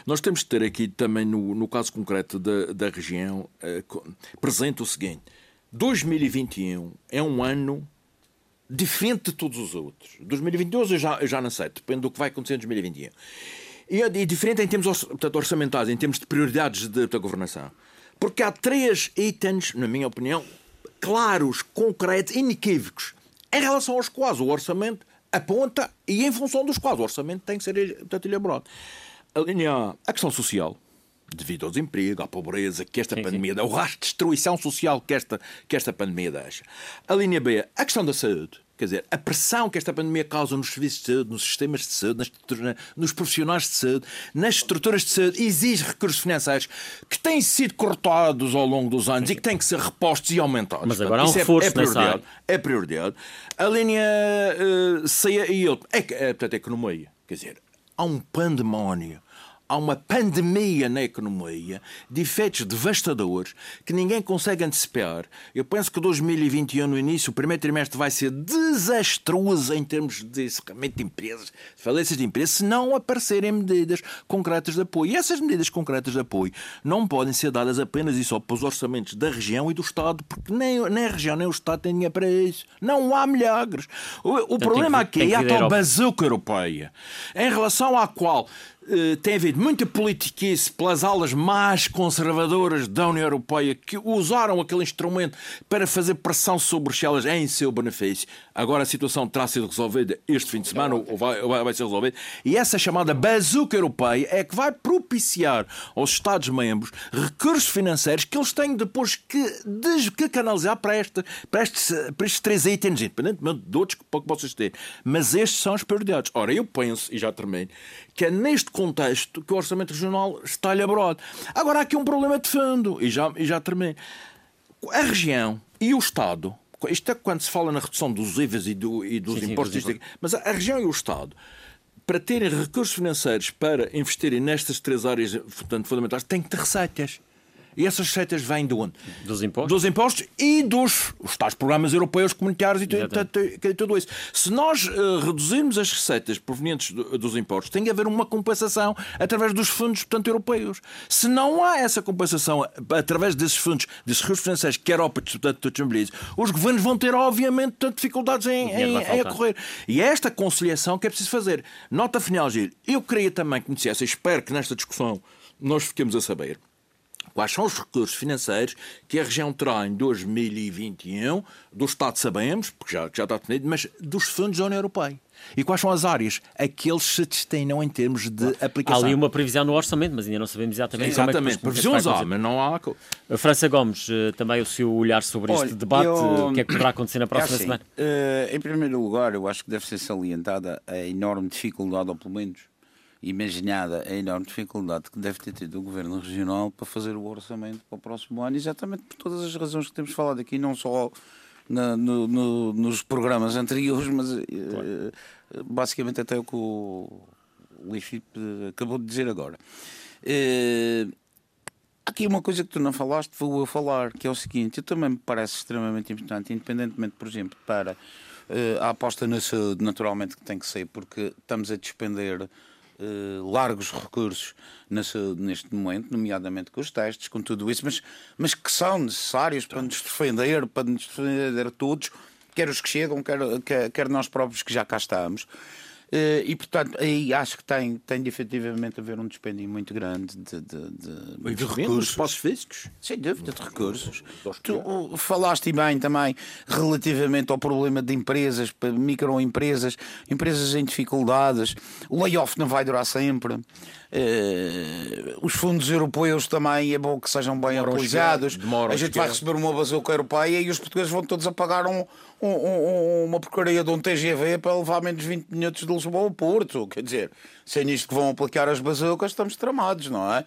nós temos de ter aqui também, no, no caso concreto da, da região, uh, presente o seguinte: 2021 é um ano diferente de todos os outros. 2022 eu já, eu já não sei, depende do que vai acontecer em 2021. E é diferente em termos portanto, orçamentais, em termos de prioridades de, da governação. Porque há três itens, na minha opinião, claros, concretos, inequívocos, em relação aos quais o orçamento aponta e em função dos quais o orçamento tem que ser portanto, elaborado. A linha A, a questão social, devido ao desemprego, à pobreza que esta sim, pandemia dá, o rastro de destruição social que esta, que esta pandemia deixa. A linha B, a questão da saúde. Quer dizer, a pressão que esta pandemia causa nos serviços de saúde, nos sistemas de saúde, nas, nos profissionais de saúde, nas estruturas de saúde, exige recursos financeiros que têm sido cortados ao longo dos anos e que têm que ser repostos e aumentados. Mas agora há um é- reforço é, é prioridade, É prioridade. A linha uh, C e outra, é, é, portanto, economia. Quer dizer, há um pandemónio há uma pandemia na economia de efeitos devastadores que ninguém consegue antecipar. Eu penso que 2021, no início, o primeiro trimestre vai ser desastroso em termos de encerramento de empresas, de falências de empresas, se não aparecerem medidas concretas de apoio. E essas medidas concretas de apoio não podem ser dadas apenas e só para os orçamentos da região e do Estado, porque nem, nem a região nem o Estado têm dinheiro para isso. Não há milagres. O, o problema aqui é a tal bazuca europeia, em relação à qual eh, tem havido muita politiquice pelas alas mais conservadoras da União Europeia que usaram aquele instrumento para fazer pressão sobre Bruxelas em seu benefício. Agora a situação terá sido resolvida este fim de semana, ou vai, vai ser resolvida, e essa chamada bazuca europeia é que vai propiciar aos Estados-membros recursos financeiros que eles têm depois que, que canalizar para, este, para, estes, para estes três itens, independentemente de outros que vocês têm. Mas estes são as prioridades. Ora, eu penso, e já termino, que é neste contexto que o orçamento regional está elaborado. Agora há aqui um problema de fundo, e já, e já terminei. A região e o Estado, isto é quando se fala na redução dos IVAs e, do, e dos sim, impostos, sim, mas a, a região e o Estado para terem recursos financeiros para investirem nestas três áreas portanto, fundamentais, têm que ter receitas. E essas receitas vêm de onde? Dos impostos? Dos impostos e dos os tais programas europeus comunitários e, e tudo isso. Se nós uh, reduzirmos as receitas provenientes do, dos impostos, tem que haver uma compensação através dos fundos, portanto, europeus. Se não há essa compensação através desses fundos, desses recursos financeiros que a Europa, portanto, disponibiliza, os governos vão ter, obviamente, dificuldades em, em, em acorrer. E é esta conciliação que é preciso fazer. Nota final, Gil, eu queria também que me dissesse, espero que nesta discussão nós fiquemos a saber Quais são os recursos financeiros que a região terá em 2021? Do Estado sabemos, porque já, já está definido, mas dos fundos da União Europeia. E quais são as áreas? Aqueles se destinam em termos de aplicação. Há ali uma previsão no orçamento, mas ainda não sabemos exatamente Sim, Exatamente, como é que, previsões há, mas não há. A França Gomes, eh, também o seu olhar sobre Olha, este debate, eu... o que é que poderá acontecer na próxima é assim, semana? Uh, em primeiro lugar, eu acho que deve ser salientada a enorme dificuldade, ou pelo menos imaginada a enorme dificuldade que deve ter tido o Governo Regional para fazer o orçamento para o próximo ano, exatamente por todas as razões que temos falado aqui, não só na, no, no, nos programas anteriores, mas claro. uh, basicamente até o que o Luís Filipe acabou de dizer agora. Uh, aqui uma coisa que tu não falaste, vou eu falar, que é o seguinte, eu também me parece extremamente importante, independentemente, por exemplo, para a aposta na saúde, naturalmente que tem que ser, porque estamos a despender eh, largos recursos neste momento, nomeadamente com os testes, com tudo isso, mas, mas que são necessários para nos defender, para nos defender todos, quer os que chegam, quer, quer, quer nós próprios que já cá estamos. Eh, e, portanto, aí acho que tem, tem de efetivamente haver um dispêndio muito grande de, de, de, de recursos. espaços físicos? Sem dúvida, de recursos. Tu falaste bem também relativamente ao problema de empresas, microempresas, empresas em dificuldades. O layoff não vai durar sempre. Uh, os fundos europeus também é bom que sejam bem demoram utilizados. A, a gente vai receber uma bazuca europeia e os portugueses vão todos a pagar um, um, um, uma porcaria de um TGV para levar menos 20 minutos de Lisboa ao Porto. Quer dizer, sem isto que vão aplicar as bazucas, estamos tramados, não é?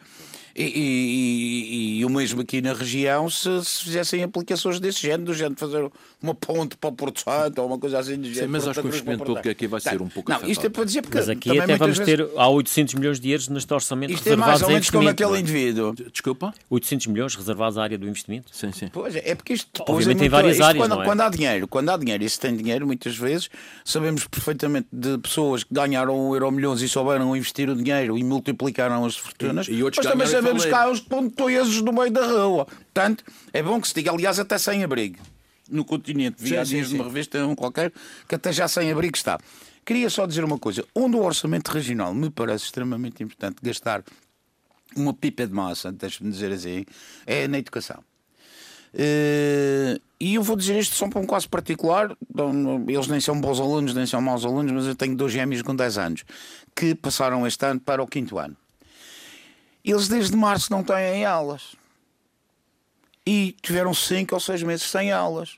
E, e, e, o mesmo aqui na região, se, se, fizessem aplicações desse género, do género de fazer uma ponte para o Porto Santo ou uma coisa assim do género. Sim, mas acho que o investimento público aqui vai ser um pouco Não, isto é para dizer porque. Mas aqui até vamos vezes... ter. Há 800 milhões de euros neste orçamento isto é mais ou menos como aquele indivíduo. Desculpa? 800 milhões reservados à área do investimento? Sim, sim. Pois é, é porque isto. Obviamente é muito, tem várias áreas. Quando, é? quando, há dinheiro, quando há dinheiro e se tem dinheiro, muitas vezes sabemos perfeitamente de pessoas que ganharam um euro milhões e souberam investir o dinheiro e multiplicaram as fortunas. E, e outros mas também sabemos que há uns pontoeses no meio da rua. Portanto, é bom que se diga, aliás, até sem abrigo. No continente, vi há dias numa revista um qualquer que até já sem abrigo está. Queria só dizer uma coisa: onde o orçamento regional me parece extremamente importante gastar uma pipa de massa, deixe-me dizer assim, é na educação. Uh, e eu vou dizer isto só para um caso particular. Eles nem são bons alunos, nem são maus alunos, mas eu tenho dois gêmeos com 10 anos que passaram este ano para o quinto ano. Eles desde março não têm aulas. E tiveram cinco ou seis meses sem aulas.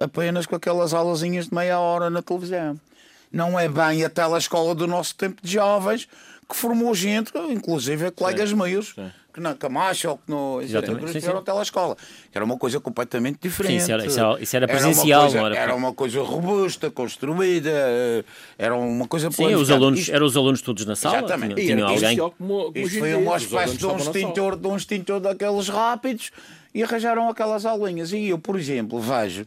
Apenas com aquelas aulazinhas de meia hora na televisão. Não é bem a telescola do nosso tempo de jovens que formou gente, inclusive colegas sim, meus, sim. Que na Camacha ou que no fizeram telescola. Era uma coisa completamente diferente. Sim, isso, era, isso, era, isso era presencial, era uma, coisa, era, uma coisa robusta, construída, era uma coisa Sim, os alunos, isto... eram os alunos todos na sala. Exatamente. Tinham, tinham alguém. Como, isto foi uma espécie de um, extintor, de um extintor daqueles rápidos e arranjaram aquelas aulinhas. E eu, por exemplo, vejo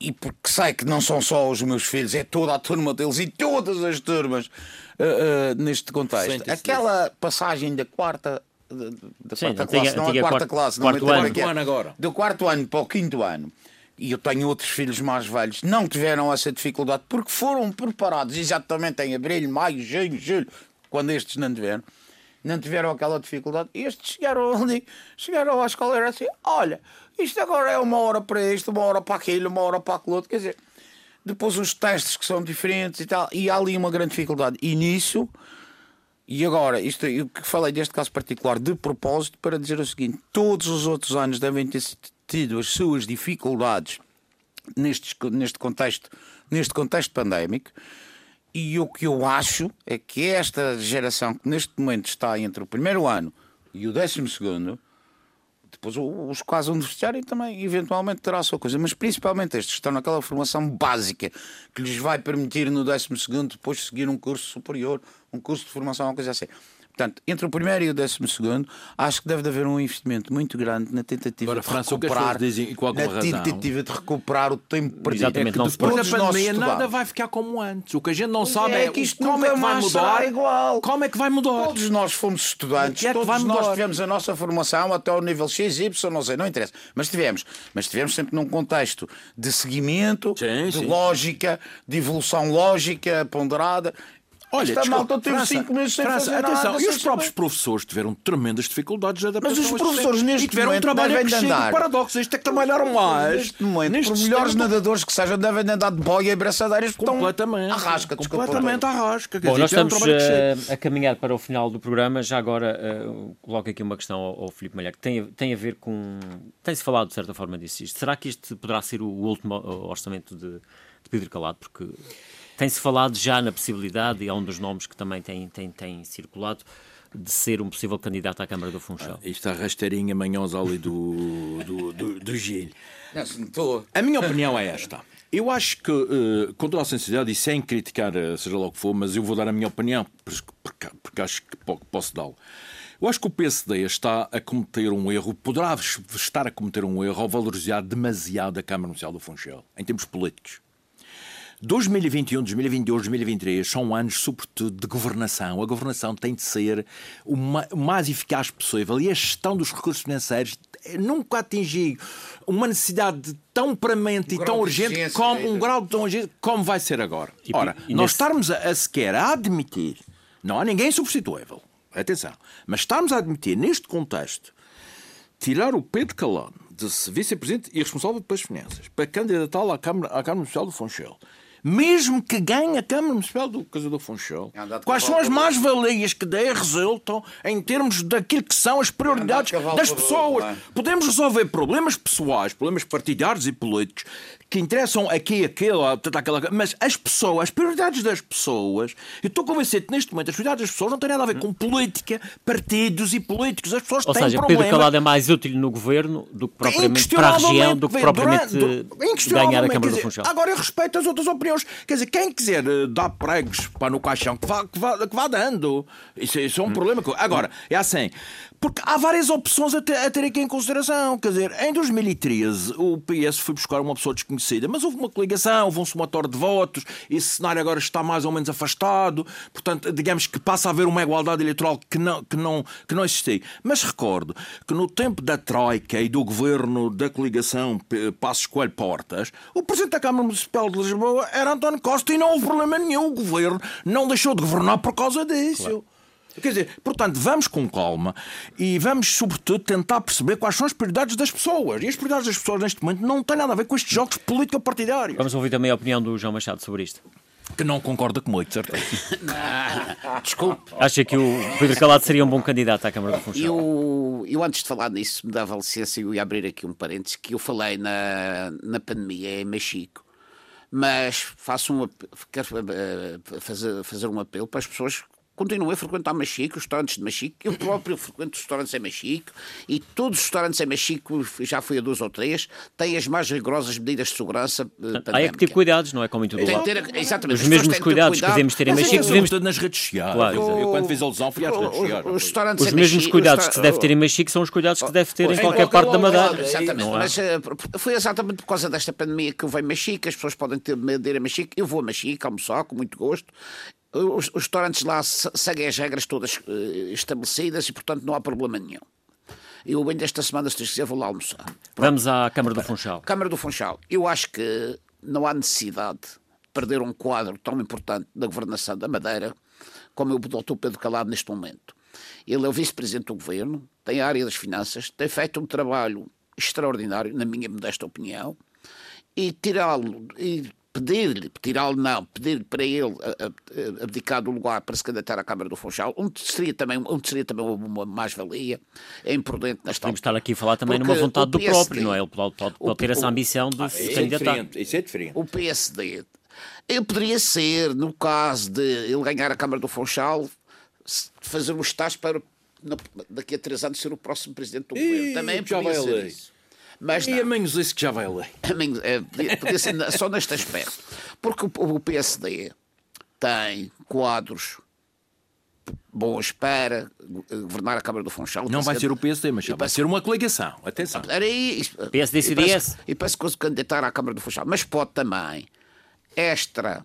e porque sei que não são só os meus filhos, é toda a turma deles e todas as turmas uh, uh, neste contexto. Aquela passagem da quarta da Sim, quarta antiga, classe, não a quarta quarto, classe, não quarto ano. É, ano agora. Do quarto ano para o quinto ano. E eu tenho outros filhos mais velhos, não tiveram essa dificuldade porque foram preparados exatamente em abril, maio, junho, julho, quando estes não tiveram. Não tiveram aquela dificuldade. Estes chegaram ali, chegaram à escola e era assim: olha, isto agora é uma hora para isto, uma hora para aquilo, uma hora para aquilo outro. Quer dizer, depois os testes que são diferentes e tal, e há ali uma grande dificuldade. E nisso, e agora, isto eu que falei deste caso particular de propósito para dizer o seguinte: todos os outros anos devem ter tido as suas dificuldades neste, neste contexto, neste contexto pandémico. E o que eu acho é que esta geração que neste momento está entre o primeiro ano e o décimo segundo Depois os quase universitários também, eventualmente, terá a sua coisa. Mas principalmente estes que estão naquela formação básica que lhes vai permitir no 12 depois seguir um curso superior, um curso de formação, uma coisa assim. Portanto, entre o primeiro e o décimo segundo, acho que deve haver um investimento muito grande na tentativa Agora, de França, recuperar, dizem, na razão. tentativa de recuperar o tempo perdido. Exatamente, é não depois da pandemia nada vai ficar como antes. O que a gente não sabe é, é que isto como é que vai mudar. Igual. Como é que vai mudar? Todos nós fomos estudantes, é todos nós tivemos a nossa formação até ao nível XY, não sei, não interessa. Mas tivemos, mas tivemos sempre num contexto de seguimento, sim, de sim. lógica, de evolução lógica ponderada. Olha, Esta desculpa, malta teve 5 meses sem França, fazer atenção, nada. E os próprios professores tiveram tremendas dificuldades de adaptação. Mas os professores neste tiveram momento um trabalho devem andar. paradoxo. Isto é que trabalharam mais. Neste momento, neste por melhores nadadores que sejam, devem andar de boia e braçadeiras porque completamente, estão à rasca. Completamente à rasca. Bom, nós estamos uh, a caminhar para o final do programa. Já agora uh, coloco aqui uma questão ao, ao Filipe Malher que tem, tem a ver com... Tem-se falado de certa forma disso. Será que este poderá ser o último orçamento de, de Pedro Calado? Porque tem-se falado já na possibilidade, e é um dos nomes que também tem, tem, tem circulado, de ser um possível candidato à Câmara do Funchal. Ah, isto a rasteirinha manhosa ali do, do, do, do Gil. A minha opinião é esta. Eu acho que, uh, com toda a sinceridade, e sem criticar, uh, seja lá o que for, mas eu vou dar a minha opinião, porque, porque acho que posso dá-lo. Eu acho que o PSD está a cometer um erro, poderá estar a cometer um erro ao valorizar demasiado a Câmara Municipal do Funchal, em termos políticos. 2021, 2022, 2023 são anos, sobretudo, de governação. A governação tem de ser o mais eficaz possível e a gestão dos recursos financeiros nunca atingiu uma necessidade tão premente um e tão urgente como um grau tão urgente como vai ser agora. E, Ora, e nós nesse... estarmos a, a sequer a admitir, não há ninguém substituível, atenção, mas estarmos a admitir neste contexto tirar o Pedro Calano de vice-presidente e responsável pelas finanças para candidatá-lo à Câmara, à Câmara Social do Funchal mesmo que ganhe a Câmara Municipal do Casador Funchal, quais são as mais-valias que daí resultam em termos daquilo que são as prioridades das pessoas? É? Podemos resolver problemas pessoais, problemas partidários e políticos que interessam aqui, aquele, aquela, mas as pessoas, as prioridades das pessoas, eu estou convencido que neste momento as prioridades das pessoas não têm nada a ver com política, partidos e políticos. As pessoas Ou têm seja, problemas. Pedro Calado é mais útil no governo do que propriamente para a região, do que propriamente durante, ganhar a Câmara dizer, do Funchal. Agora eu respeito as outras opiniões. Quer dizer, quem quiser eh, dar pregos para no caixão, que vá, que vá, que vá dando. Isso, isso é um hum. problema. Agora, é assim. Porque há várias opções a ter, a ter, aqui em consideração. Quer dizer, em 2013 o PS foi buscar uma pessoa desconhecida, mas houve uma coligação, houve um somatório de votos, esse cenário agora está mais ou menos afastado, portanto, digamos que passa a haver uma igualdade eleitoral que não, que não, que não existia. Mas recordo que no tempo da Troika e do governo da coligação Passos Coelho Portas, o Presidente da Câmara Municipal de Lisboa era António Costa e não houve problema nenhum. O governo não deixou de governar por causa disso. Claro. Quer dizer, portanto, vamos com calma e vamos, sobretudo, tentar perceber quais são as prioridades das pessoas. E as prioridades das pessoas, neste momento, não têm nada a ver com estes jogos político-partidários. Vamos ouvir também a opinião do João Machado sobre isto. Que não concorda comigo, certo? Desculpe. Acha que o Pedro Calado seria um bom candidato à Câmara do Funchal? Eu, eu, antes de falar nisso, me dava licença e eu ia abrir aqui um parênteses que eu falei na, na pandemia em Mexico mas faço um, quero eh, fazer, fazer um apelo para as pessoas continuei a frequentar Machico, os restaurantes de Machico. Eu próprio frequento restaurantes em Machico e todos os restaurantes em Machico, já fui a dois ou três, têm as mais rigorosas medidas de segurança. Uh, Há é que ter cuidados, não é como em todo lado. Ter, exatamente. Os mesmos cuidados que devemos ter em Machico, devemos ter nas redes sociais. Claro. Eu, quando fiz alusão fui às redes sociais. Os, os, os mesmos cuidados que se deve ter em Machico são os cuidados que se deve ter em qualquer parte da Madeira. Exatamente. Mas uh, foi exatamente por causa desta pandemia que eu venho a Machico, as pessoas podem ter medo de ir a Machico. Eu vou a Machico almoçar com muito gosto os, os restaurantes lá seguem as regras todas uh, estabelecidas e, portanto, não há problema nenhum. Eu bem desta semana, se quiser, vou lá almoçar. Pronto. Vamos à Câmara do Funchal. Câmara do Funchal. Eu acho que não há necessidade de perder um quadro tão importante da governação da Madeira como é o Dr. Pedro Calado neste momento. Ele é o vice-presidente do governo, tem a área das finanças, tem feito um trabalho extraordinário, na minha modesta opinião, e tirá-lo e pedir-lhe, tirá-lo não, pedir para ele abdicar do lugar para se candidatar à Câmara do Funchal, onde seria também, onde seria também uma mais-valia, é imprudente nesta Podemos estar aqui a falar também Porque numa vontade PSD, do próprio, não é? Ele pode, pode, pode ter essa ambição de ah, se candidatar. É isso é diferente. O PSD, ele poderia ser, no caso de ele ganhar a Câmara do Funchal, fazer um estágio para daqui a três anos ser o próximo presidente do governo. Também já vai a lei. Isso. Mas e não. a menos isso que já vai a lei. É, podia ser só neste aspecto. Porque o PSD tem quadros bons para governar a Câmara do Funchal. Não vai ser o PSD, mas vai ser uma coligação. Atenção. Aí, PSD CDS. E penso que se candidatar à Câmara do Funchal. Mas pode também, extra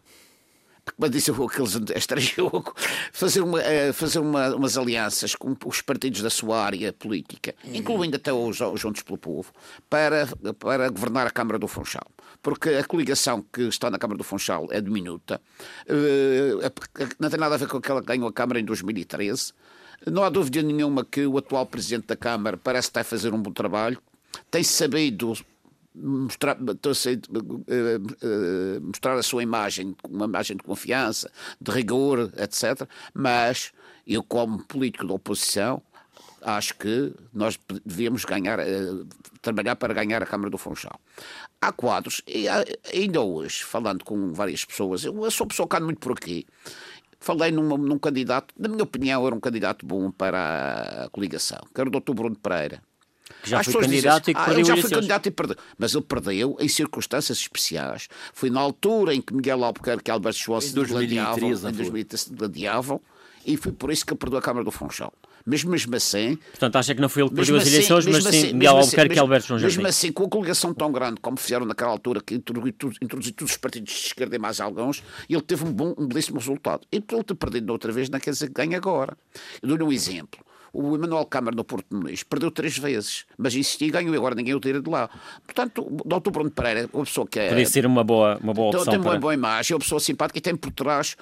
como disse aqueles extra-jogo, fazer, uma, eh, fazer uma, umas alianças com os partidos da sua área política, uhum. incluindo até os, os Juntos pelo Povo, para, para governar a Câmara do Funchal. Porque a coligação que está na Câmara do Funchal é diminuta, uh, não tem nada a ver com aquela que ganhou a Câmara em 2013. Não há dúvida nenhuma que o atual Presidente da Câmara parece estar a fazer um bom trabalho, tem sabido mostrar, eh, mostrar a sua imagem, uma imagem de confiança, de rigor, etc. Mas eu, como político da oposição, acho que nós devíamos ganhar, eh, trabalhar para ganhar a Câmara do Funchal. Há quadros, e ainda hoje, falando com várias pessoas, eu sou pessoa que ando muito por aqui, falei num, num candidato, na minha opinião, era um candidato bom para a coligação, que era o Dr. Bruno Pereira. Que já foi candidato dizem, e que ah, perdeu já foi candidato e perdeu. Mas ele perdeu em circunstâncias especiais. Foi na altura em que Miguel Albuquerque e Alberto Schwartz gladiavam, em 2013 gladiavam, e foi por isso que ele perdeu a Câmara do Funchal. Mesmo, mesmo assim. Portanto, acha que não foi ele que perdeu as assim, eleições, mas assim, sim Miguel Albuquerque e Alberto João Jardim. Mesmo assim, com a coligação tão grande como fizeram naquela altura, que introduziu, introduziu todos os partidos de esquerda e mais alguns, ele teve um bom, um belíssimo resultado. E por ele ter perdido outra vez, não quer dizer que ganhe agora. Eu dou-lhe um exemplo. O Emanuel Câmara no Porto de Muniz perdeu três vezes, mas insistiu e ganhou e agora ninguém o tira de lá. Portanto, o Dr. Bruno Pereira, uma pessoa que é. Podia ser uma boa, uma boa opção. Tem uma para... boa imagem, é uma pessoa simpática e tem por trás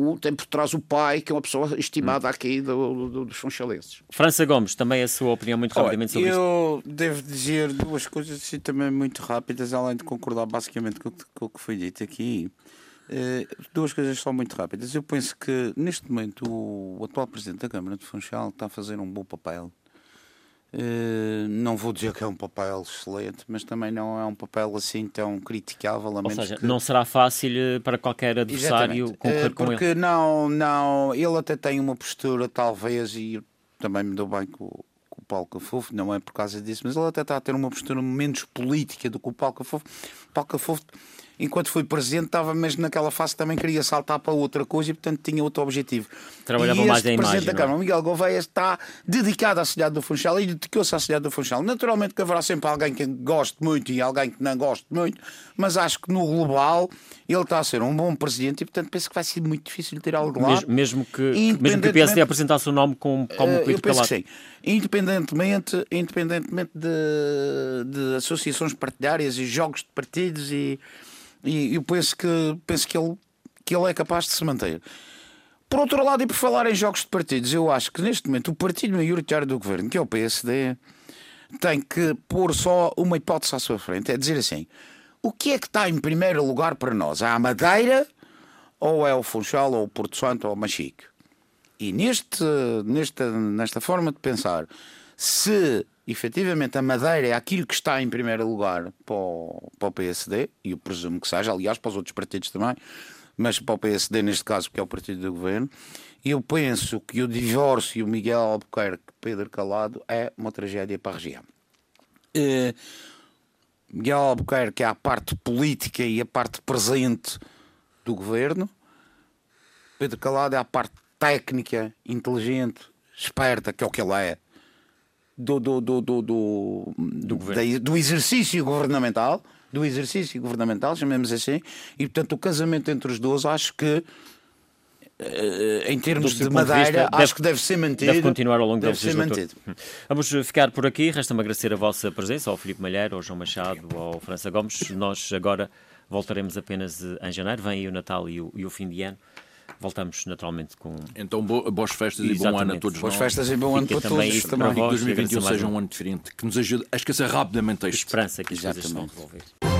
o, tem por trás o pai, que é uma pessoa estimada hum. aqui do, do, dos funchalenses. França Gomes, também a sua opinião muito rapidamente sobre eu isto. Eu devo dizer duas coisas assim, também muito rápidas, além de concordar basicamente com, com o que foi dito aqui. Uh, duas coisas só muito rápidas. Eu penso que neste momento o, o atual Presidente da Câmara de Funchal está a fazer um bom papel. Uh, não vou dizer que é um papel excelente, mas também não é um papel assim tão criticável. Ou seja, que... não será fácil eh, para qualquer adversário Exatamente. concorrer com ele. Porque não, não, ele até tem uma postura, talvez, e também me deu bem com, com o Paulo Cafofo, não é por causa disso, mas ele até está a ter uma postura menos política do que o Paulo Cafofo. Paulo Cafofo enquanto foi presidente, estava mesmo naquela fase também queria saltar para outra coisa e, portanto, tinha outro objetivo. Trabalhava mais a imagem. presidente da é? Câmara, Miguel Gouveia, está dedicado à cidade do Funchal e dedicou-se à cidade do Funchal. Naturalmente que haverá sempre alguém que goste muito e alguém que não goste muito, mas acho que no global ele está a ser um bom presidente e, portanto, penso que vai ser muito difícil tirar algo lá. Mesmo, que, mesmo que o PSD apresentasse o nome como, como uh, Eu penso sim. Independentemente, independentemente de, de associações partidárias e jogos de partidos e e eu penso que, penso que, ele, que ele é capaz de se manter. Por outro lado, e por falar em jogos de partidos, eu acho que neste momento o partido maioritário do governo, que é o PSD, tem que pôr só uma hipótese à sua frente: é dizer assim, o que é que está em primeiro lugar para nós? A Madeira, ou é o Funchal, ou o Porto Santo, ou o Machique? E neste, nesta, nesta forma de pensar, se efetivamente a Madeira é aquilo que está em primeiro lugar para o, para o PSD, e eu presumo que seja, aliás, para os outros partidos também, mas para o PSD neste caso, porque é o partido do governo, eu penso que o divórcio Miguel Albuquerque Pedro Calado é uma tragédia para a região. Uh, Miguel Albuquerque é a parte política e a parte presente do governo. Pedro Calado é a parte técnica, inteligente, esperta, que é o que ele é, do, do, do, do, do, do, do exercício governamental, do exercício governamental, chamemos assim, e portanto o casamento entre os dois acho que eh, em termos de madeira, acho deve, que deve ser mantido. Deve continuar ao longo deve da legislatura. Vamos ficar por aqui. Resta-me agradecer a vossa presença, ao Filipe Malheiro, ao João Machado, ao França Gomes. Nós agora voltaremos apenas em janeiro. Vem aí o Natal e o, e o fim de ano voltamos naturalmente com. Então, boas festas Exatamente. e bom ano a todos boas festas e bom ano para todos. Também. Que 2021 seja um ano diferente, que nos ajude a esquecer rapidamente isto. Esperança que as coisas se vão resolver.